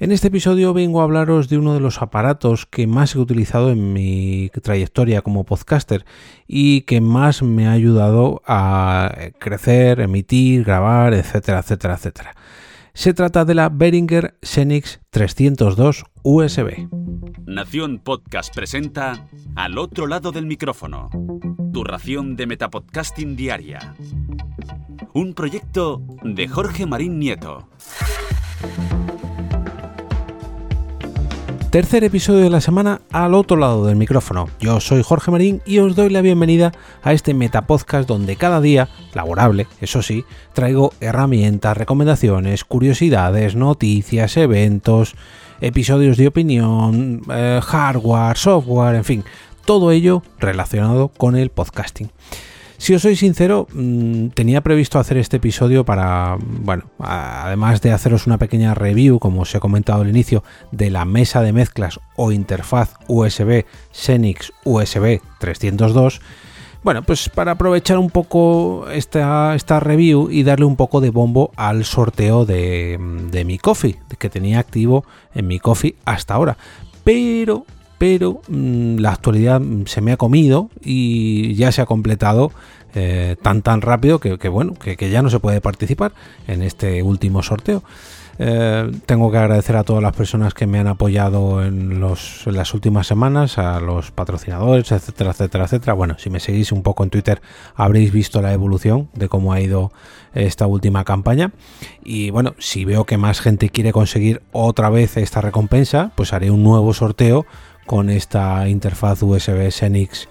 En este episodio vengo a hablaros de uno de los aparatos que más he utilizado en mi trayectoria como podcaster y que más me ha ayudado a crecer, emitir, grabar, etcétera, etcétera, etcétera. Se trata de la Behringer Xenix 302 USB. Nación Podcast presenta Al otro lado del micrófono, tu ración de Metapodcasting Diaria. Un proyecto de Jorge Marín Nieto. Tercer episodio de la semana al otro lado del micrófono. Yo soy Jorge Marín y os doy la bienvenida a este Metapodcast donde cada día, laborable, eso sí, traigo herramientas, recomendaciones, curiosidades, noticias, eventos, episodios de opinión, eh, hardware, software, en fin, todo ello relacionado con el podcasting. Si os soy sincero, mm, tenía previsto hacer este episodio para, bueno, además de haceros una pequeña review, como os he comentado al inicio, de la mesa de mezclas o interfaz USB Xenix USB 302, bueno, pues para aprovechar un poco esta, esta review y darle un poco de bombo al sorteo de, de mi coffee, que tenía activo en mi coffee hasta ahora. Pero pero mm, la actualidad se me ha comido y ya se ha completado eh, tan tan rápido que, bueno, que, ya no se puede participar en este último sorteo. Eh, tengo que agradecer a todas las personas que me han apoyado en, las últimas semanas, a los patrocinadores, etcétera, etcétera, etcétera. Bueno, si me seguís un poco en Twitter habréis visto la evolución de cómo ha ido esta última campaña. Y bueno, si veo que más gente quiere conseguir otra vez esta recompensa, pues haré un nuevo sorteo con esta interfaz USB Xenix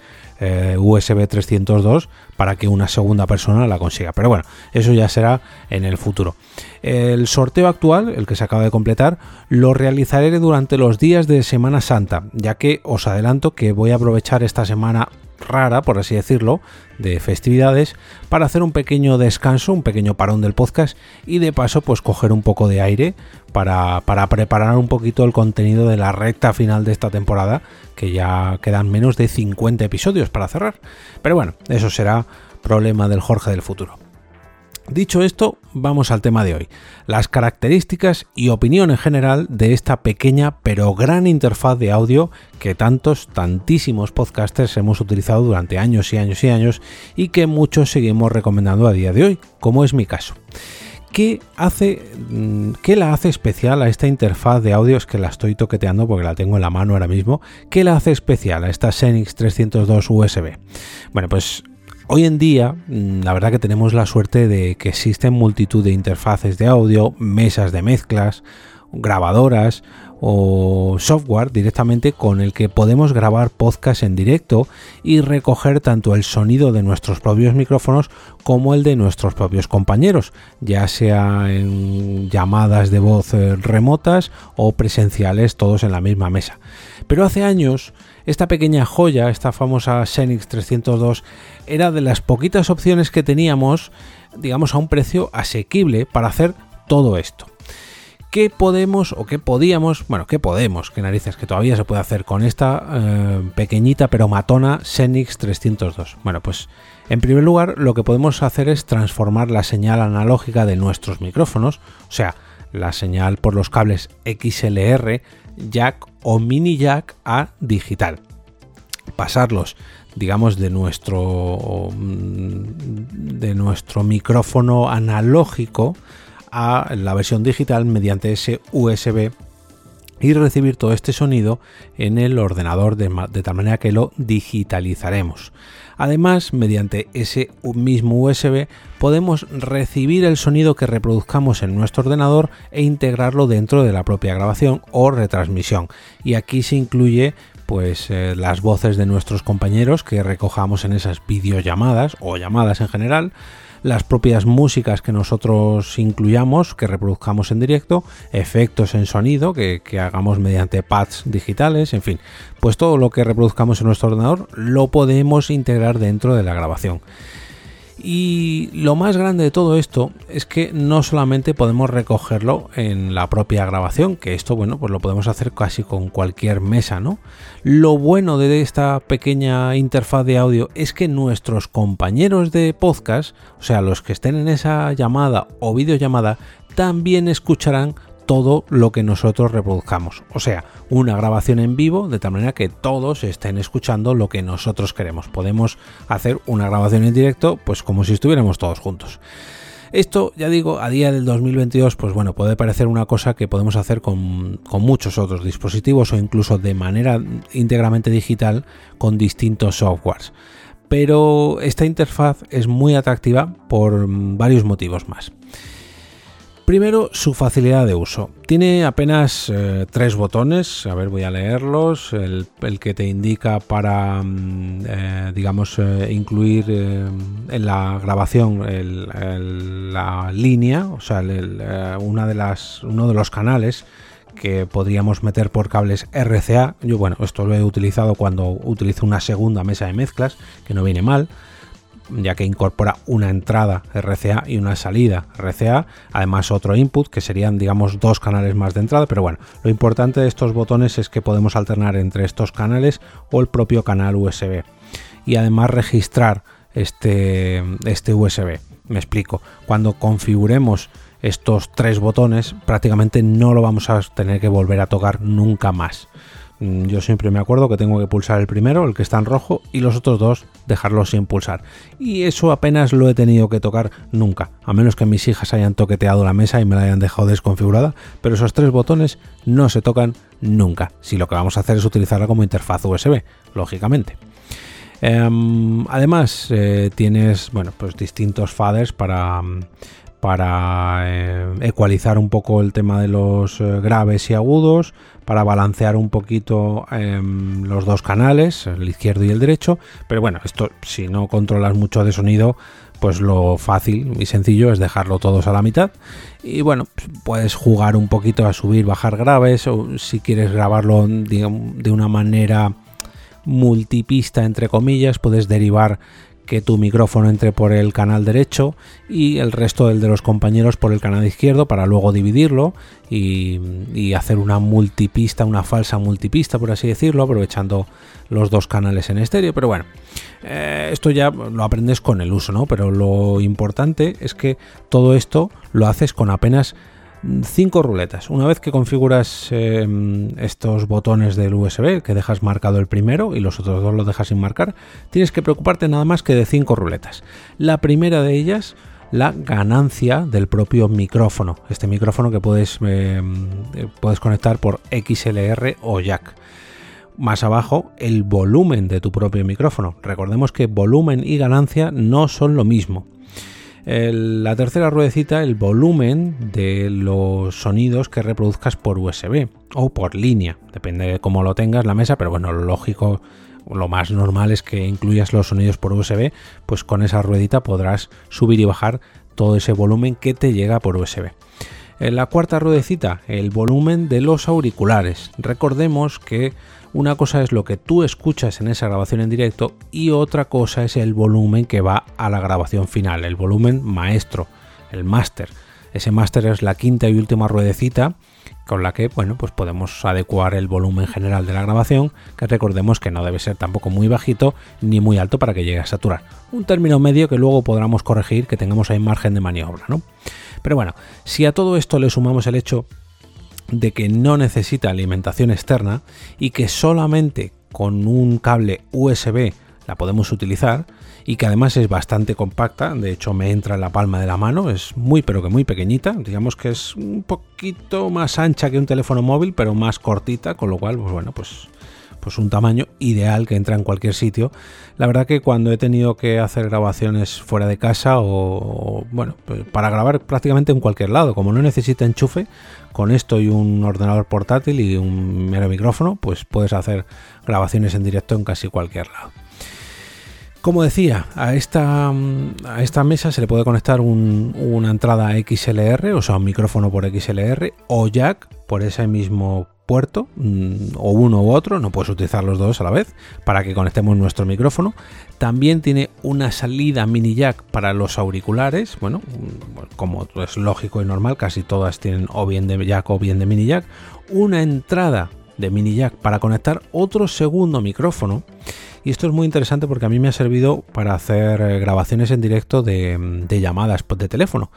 USB 302 para que una segunda persona la consiga. Pero bueno, eso ya será en el futuro. El sorteo actual, el que se acaba de completar, lo realizaré durante los días de Semana Santa, ya que os adelanto que voy a aprovechar esta semana rara, por así decirlo, de festividades, para hacer un pequeño descanso, un pequeño parón del podcast y de paso pues coger un poco de aire para, para preparar un poquito el contenido de la recta final de esta temporada, que ya quedan menos de 50 episodios para cerrar. Pero bueno, eso será problema del Jorge del futuro. Dicho esto, vamos al tema de hoy, las características y opinión en general de esta pequeña pero gran interfaz de audio que tantos, tantísimos podcasters hemos utilizado durante años y años y años y que muchos seguimos recomendando a día de hoy, como es mi caso. ¿Qué, hace, mm, ¿Qué la hace especial a esta interfaz de audio? Es que la estoy toqueteando porque la tengo en la mano ahora mismo. ¿Qué la hace especial a esta Xenix 302 USB? Bueno, pues Hoy en día, mm, la verdad que tenemos la suerte de que existen multitud de interfaces de audio, mesas de mezclas, grabadoras o software directamente con el que podemos grabar podcast en directo y recoger tanto el sonido de nuestros propios micrófonos como el de nuestros propios compañeros, ya sea en llamadas de voz eh, remotas o presenciales todos en la misma mesa. Pero hace años esta pequeña joya, esta famosa Xenix 302, era de las poquitas opciones que teníamos, digamos, a un precio asequible para hacer todo esto. ¿Qué podemos o qué podíamos, bueno, qué podemos, qué narices que todavía se puede hacer con esta eh, pequeñita pero matona Xenix 302? Bueno, pues en primer lugar lo que podemos hacer es transformar la señal analógica de nuestros micrófonos, o sea, la señal por los cables XLR jack o mini jack a digital. Pasarlos, digamos, de nuestro, de nuestro micrófono analógico a la versión digital mediante ese USB y recibir todo este sonido en el ordenador de, tal manera que lo digitalizaremos. Además, mediante ese mismo USB podemos recibir el sonido que reproduzcamos en nuestro ordenador e integrarlo dentro de la propia grabación o retransmisión. Y aquí se incluye pues eh, las voces de nuestros compañeros que recojamos en esas videollamadas o llamadas en general las propias músicas que nosotros incluyamos, que reproduzcamos en directo, efectos en sonido que, que, hagamos mediante pads digitales, en fin, pues todo lo que reproduzcamos en nuestro ordenador lo podemos integrar dentro de la grabación. Y lo más grande de todo esto es que no solamente podemos recogerlo en la propia grabación, que esto, bueno, pues lo podemos hacer casi con cualquier mesa, ¿no? Lo bueno de esta pequeña interfaz de audio es que nuestros compañeros de podcast, o sea, los que estén en esa llamada o videollamada, también escucharán todo lo que nosotros reproduzcamos. O sea, una grabación en vivo de tal manera que todos estén escuchando lo que nosotros queremos. Podemos hacer una grabación en directo pues como si estuviéramos todos juntos. Esto, ya digo, a día del 2022, pues bueno, puede parecer una cosa que podemos hacer con, con, muchos otros dispositivos o incluso de manera íntegramente digital con distintos softwares. Pero esta interfaz es muy atractiva por varios motivos más. Primero, su facilidad de uso. Tiene apenas eh, tres botones, a ver, voy a leerlos. El, que te indica para, mm, eh, digamos, eh, incluir en la grabación la línea, o sea, una de las, uno de los canales que podríamos meter por cables RCA. Yo, bueno, esto lo he utilizado cuando utilizo una segunda mesa de mezclas, que no viene mal ya que incorpora una entrada RCA y una salida RCA, además otro input que serían digamos dos canales más de entrada, pero bueno, lo importante de estos botones es que podemos alternar entre estos canales o el propio canal USB y además registrar este, este USB. Me explico, cuando configuremos estos tres botones prácticamente no lo vamos a tener que volver a tocar nunca más. Mm, yo siempre me acuerdo que tengo que pulsar el primero, el que está en rojo, y los otros dos dejarlos sin pulsar. Y eso apenas lo he tenido que tocar nunca, a menos que mis hijas hayan toqueteado la mesa y me la hayan dejado desconfigurada, pero esos tres botones no se tocan nunca, si lo que vamos a hacer es utilizarla como interfaz USB, lógicamente. Em, además, eh, tienes bueno, pues distintos faders para, para eh, ecualizar un poco el tema de los eh, graves y agudos, para balancear un poquito em, los dos canales, el izquierdo y el derecho. Pero bueno, esto si no controlas mucho de sonido, pues lo fácil y sencillo es dejarlo todos a la mitad. Y bueno, puedes jugar un poquito a subir, bajar graves, o si quieres grabarlo de una manera multipista, entre comillas, puedes derivar que tu micrófono entre por el canal derecho y el resto del de los compañeros por el canal izquierdo para luego dividirlo y, hacer una multipista, una falsa multipista por así decirlo, aprovechando los dos canales en estéreo. Pero bueno, eh, esto ya lo aprendes con el uso, ¿no? Pero lo importante es que todo esto lo haces con apenas cinco ruletas. Una vez que configuras em, estos botones del USB, que dejas marcado el primero y los otros dos los dejas sin marcar, tienes que preocuparte nada más que de cinco ruletas. La primera de ellas, la ganancia del propio micrófono. Este micrófono que puedes, em, puedes conectar por XLR o jack. Más abajo, el volumen de tu propio micrófono. Recordemos que volumen y ganancia no son lo mismo la tercera ruedecita, el volumen de los sonidos que reproduzcas por USB o por línea, depende de cómo lo tengas la mesa, pero bueno, lo lógico, lo más normal es que incluyas los sonidos por USB, pues con esa ruedita podrás subir y bajar todo ese volumen que te llega por USB. En la cuarta ruedecita, el volumen de los auriculares. Recordemos que una cosa es lo que tú escuchas en esa grabación en directo y otra cosa es el volumen que va a la grabación final, el volumen maestro, el máster. Ese máster es la quinta y última ruedecita con la que bueno, pues podemos adecuar el volumen general de la grabación, que recordemos que no debe ser tampoco muy bajito ni muy alto para que llegue a saturar. Un término medio que luego podamos corregir, que tengamos ahí margen de maniobra, ¿no? Pero bueno, si a todo esto le sumamos el hecho de que no necesita alimentación externa y que solamente con un cable USB la podemos utilizar y que además es bastante compacta, de hecho me entra en la palma de la mano, es muy pero que muy pequeñita, digamos que es un poquito más ancha que un teléfono móvil, pero más cortita, con lo cual, pues bueno, pues pues un tamaño ideal que entra en cualquier sitio. La verdad que cuando he tenido que hacer grabaciones fuera de casa o, bueno, pues para grabar prácticamente en cualquier lado, como no necesita enchufe, con esto y un ordenador portátil y un mero micrófono, pues puedes hacer grabaciones en directo en casi cualquier lado. Como decía, a esta, a esta mesa se le puede conectar una entrada XLR, o sea, un micrófono por XLR o jack por ese mismo puerto, mm, o uno u otro, no puedes utilizar los dos a la vez, para que conectemos nuestro micrófono. También tiene una salida mini jack para los auriculares, bueno, mm, como es lógico y normal, casi todas tienen o bien de jack o bien de mini jack. Una entrada de mini jack para conectar otro segundo micrófono. Y esto es muy interesante porque a mí me ha servido para hacer eh, grabaciones en directo de, de llamadas de teléfono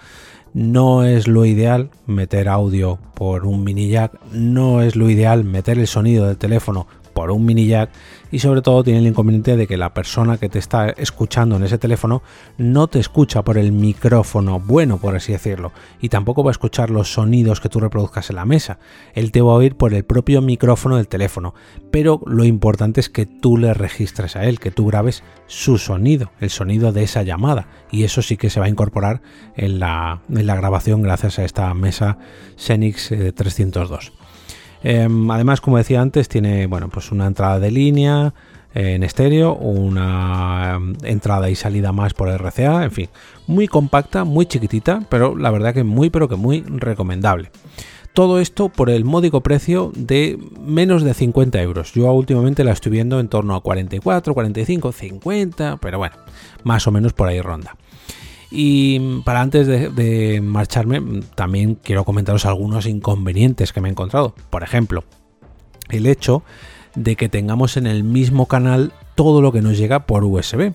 No es lo ideal meter audio por un mini jack, no es lo ideal meter el sonido del teléfono por un mini jack y sobre todo tiene el inconveniente de que la persona que te está escuchando en ese teléfono no te escucha por el micrófono bueno, por así decirlo, y tampoco va a escuchar los sonidos que tú reproduzcas en la mesa. Él te va a oír por el propio micrófono del teléfono, pero lo importante es que tú le registres a él, que tú grabes su sonido, el sonido de esa llamada, y eso sí que se va a incorporar en la, en la grabación gracias a esta mesa Xenix 302. Em, además, como decía antes, tiene bueno, pues una entrada de línea eh, en estéreo, una em, entrada y salida más por RCA, en fin, muy compacta, muy chiquitita, pero la verdad que muy, pero que muy recomendable. Todo esto por el módico precio de menos de 50 euros. Yo últimamente la estoy viendo en torno a 44, 45, 50, pero bueno, más o menos por ahí ronda. Y para antes de, marcharme, también quiero comentaros algunos inconvenientes que me he encontrado. Por ejemplo, el hecho de que tengamos en el mismo canal todo lo que nos llega por USB.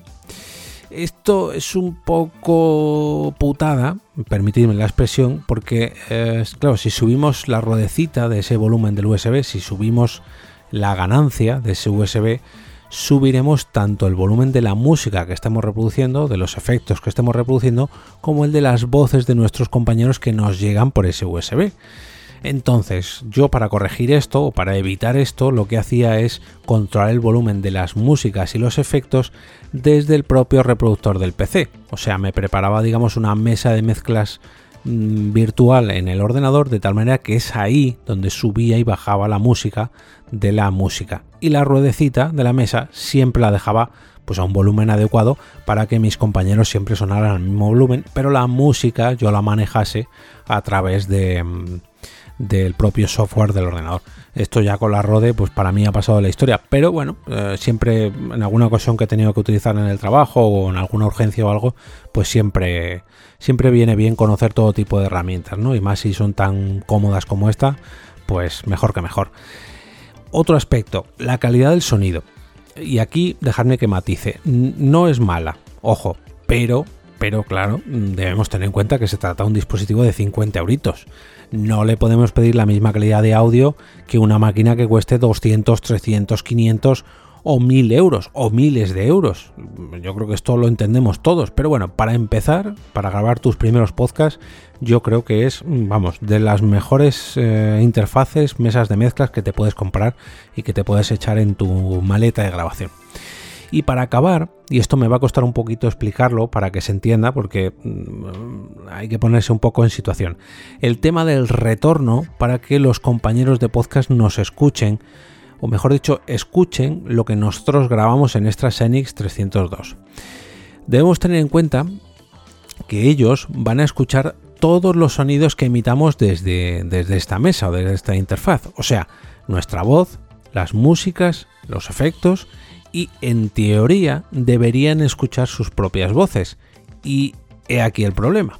Esto es un poco putada, permitidme la expresión, porque, eh, claro, si subimos la ruedecita de ese volumen del USB, si subimos la ganancia de ese USB, subiremos tanto el volumen de la música que estemos reproduciendo, de los efectos que estemos reproduciendo, como el de las voces de nuestros compañeros que nos llegan por ese USB. Entonces, yo para corregir esto o para evitar esto, lo que hacía es controlar el volumen de las músicas y los efectos desde el propio reproductor del PC. O sea, me preparaba, digamos, una mesa de mezclas virtual en el ordenador de tal manera que es ahí donde subía y bajaba la música de la música y la ruedecita de la mesa siempre la dejaba pues a un volumen adecuado para que mis compañeros siempre sonaran al mismo volumen, pero la música yo la manejase a través de, mm, del propio software del ordenador. Esto ya con la Rode, pues para mí ha pasado la historia, pero bueno, eh, siempre en alguna ocasión que he tenido que utilizar en el trabajo o en alguna urgencia o algo, pues siempre, siempre viene bien conocer todo tipo de herramientas, ¿no? Y más si son tan cómodas como esta, pues mejor que mejor. Otro aspecto, la calidad del sonido. Y aquí dejadme que matice. No es mala, ojo, pero, pero claro, debemos tener en cuenta que se trata de un dispositivo de 50 euritos. No le podemos pedir la misma calidad de audio que una máquina que cueste 200, 300, 500 o mil euros o miles de euros. Yo creo que esto lo entendemos todos. Pero bueno, para empezar, para grabar tus primeros podcasts, yo creo que es, vamos, de las mejores eh, interfaces, mesas de mezclas que te puedes comprar y que te puedes echar en tu maleta de grabación. Y para acabar, y esto me va a costar un poquito explicarlo para que se entienda, porque mm, hay que ponerse un poco en situación. El tema del retorno para que los compañeros de podcast nos escuchen o mejor dicho, escuchen lo que nosotros grabamos en esta Xenix 302. Debemos tener en cuenta que ellos van a escuchar todos los sonidos que emitamos desde, desde esta mesa o desde esta interfaz, o sea, nuestra voz, las músicas, los efectos y en teoría deberían escuchar sus propias voces. Y he aquí el problema.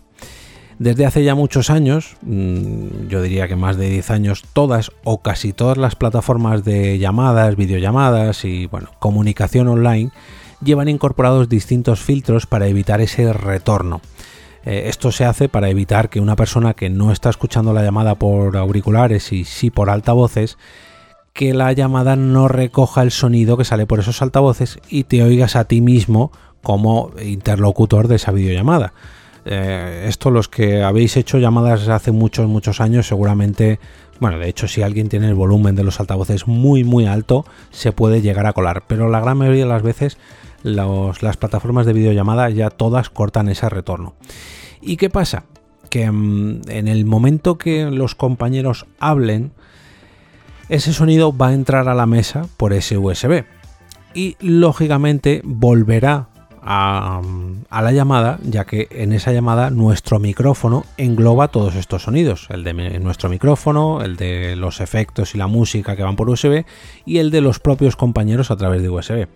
Desde hace ya muchos años, mm, yo diría que más de 10 años, todas o casi todas las plataformas de llamadas, videollamadas y bueno, comunicación online llevan incorporados distintos filtros para evitar ese retorno. Eh, esto se hace para evitar que una persona que no está escuchando la llamada por auriculares y sí por altavoces, que la llamada no recoja el sonido que sale por esos altavoces y te oigas a ti mismo como interlocutor de esa videollamada. Eh, esto los que habéis hecho llamadas hace muchos, muchos años, seguramente, bueno, de hecho si alguien tiene el volumen de los altavoces muy, muy alto, se puede llegar a colar. Pero la gran mayoría de las veces las plataformas de videollamada ya todas cortan ese retorno. ¿Y qué pasa? Que mm, en el momento que los compañeros hablen, ese sonido va a entrar a la mesa por ese USB y lógicamente volverá a, la llamada, ya que en esa llamada nuestro micrófono engloba todos estos sonidos, el de nuestro micrófono, el de los efectos y la música que van por USB y el de los propios compañeros a través de USB.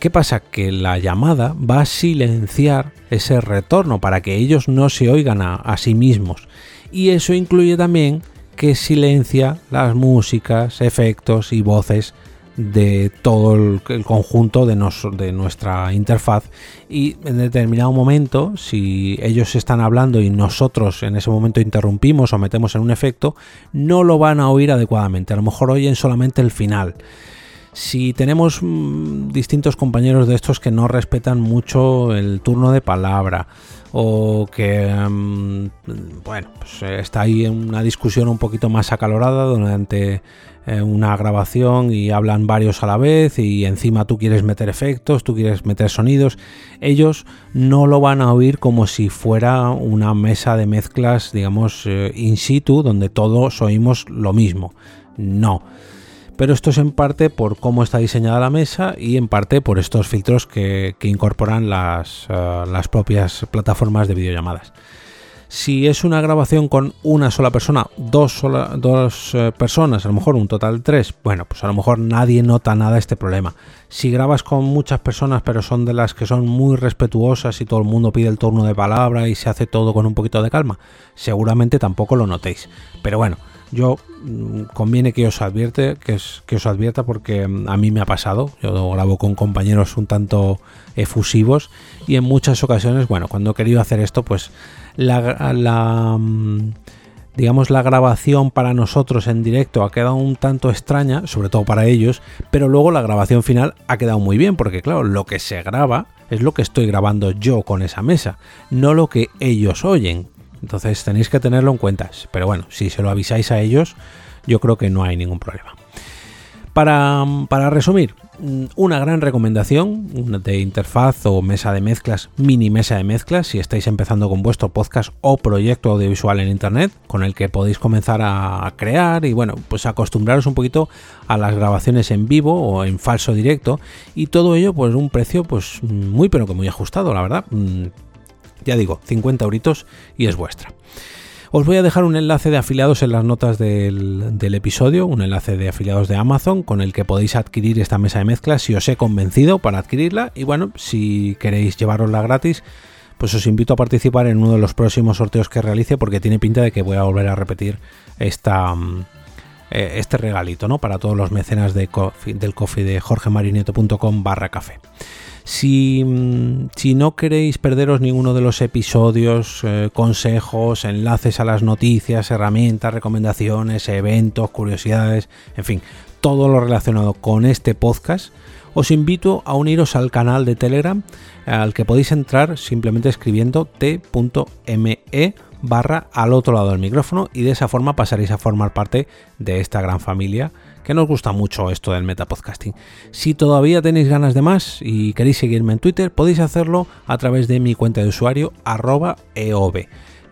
¿Qué pasa? Que la llamada va a silenciar ese retorno para que ellos no se oigan a, sí mismos. Y eso incluye también que silencia las músicas, efectos y voces de todo el, conjunto de, nuestra interfaz. Y en determinado momento si ellos están hablando y nosotros en ese momento interrumpimos o metemos en un efecto no lo van a oír adecuadamente. A lo mejor oyen solamente el final. Si tenemos mm, distintos compañeros de estos que no respetan mucho el turno de palabra o que mm, bueno pues está ahí una discusión un poquito más acalorada durante eh, una grabación y hablan varios a la vez y encima tú quieres meter efectos, tú quieres meter sonidos, ellos no lo van a oír como si fuera una mesa de mezclas digamos eh, in situ donde todos oímos lo mismo. No pero esto es en parte por cómo está diseñada la mesa y en parte por estos filtros que, incorporan las, eh, las propias plataformas de videollamadas. Si es una grabación con una sola persona, dos, dos eh, personas, a lo mejor un total de tres, bueno, pues a lo mejor nadie nota nada este problema. Si grabas con muchas personas, pero son de las que son muy respetuosas y todo el mundo pide el turno de palabra y se hace todo con un poquito de calma, seguramente tampoco lo notéis. Pero bueno, yo mm, conviene que os advierte, que, que os advierta porque mm, a mí me ha pasado. Yo grabo con compañeros un tanto efusivos y en muchas ocasiones, bueno, cuando he querido hacer esto, pues la, la mm, digamos la grabación para nosotros en directo ha quedado un tanto extraña, sobre todo para ellos, pero luego la grabación final ha quedado muy bien porque claro, lo que se graba es lo que estoy grabando yo con esa mesa, no lo que ellos oyen. Entonces tenéis que tenerlo en cuenta. Pero bueno, si se lo avisáis a ellos, yo creo que no hay ningún problema. Para, para, resumir, mm, una gran recomendación de interfaz o mesa de mezclas, mini mesa de mezclas, si estáis empezando con vuestro podcast o proyecto audiovisual en internet, con el que podéis comenzar a crear y bueno, pues acostumbraros un poquito a las grabaciones en vivo o en falso directo y todo ello pues un precio pues muy pero que muy ajustado, la verdad mm, ya digo, 50 euritos y es vuestra. Os voy a dejar un enlace de afiliados en las notas del, episodio, un enlace de afiliados de Amazon con el que podéis adquirir esta mesa de mezclas si os he convencido para adquirirla. Y bueno, si queréis llevarosla gratis, pues os invito a participar en uno de los próximos sorteos que realice porque tiene pinta de que voy a volver a repetir esta, mm, eh, este regalito ¿no? para todos los mecenas de del coffee de jorgemarineto.com barra café. Mm, si, no queréis perderos ninguno de los episodios, eh, consejos, enlaces a las noticias, herramientas, recomendaciones, eventos, curiosidades, en fin, todo lo relacionado con este podcast, os invito a uniros al canal de Telegram al que podéis entrar simplemente escribiendo t.me barra al otro lado del micrófono y de esa forma pasaréis a formar parte de esta gran familia que nos gusta mucho esto del metapodcasting. Si todavía tenéis ganas de más y queréis seguirme en Twitter, podéis hacerlo a través de mi cuenta de usuario arroba eov.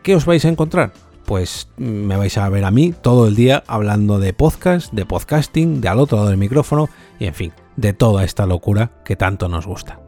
¿Qué os vais a encontrar? Pues me vais a ver a mí todo el día hablando de podcast, de podcasting, de al otro lado del micrófono y en fin, de toda esta locura que tanto nos gusta.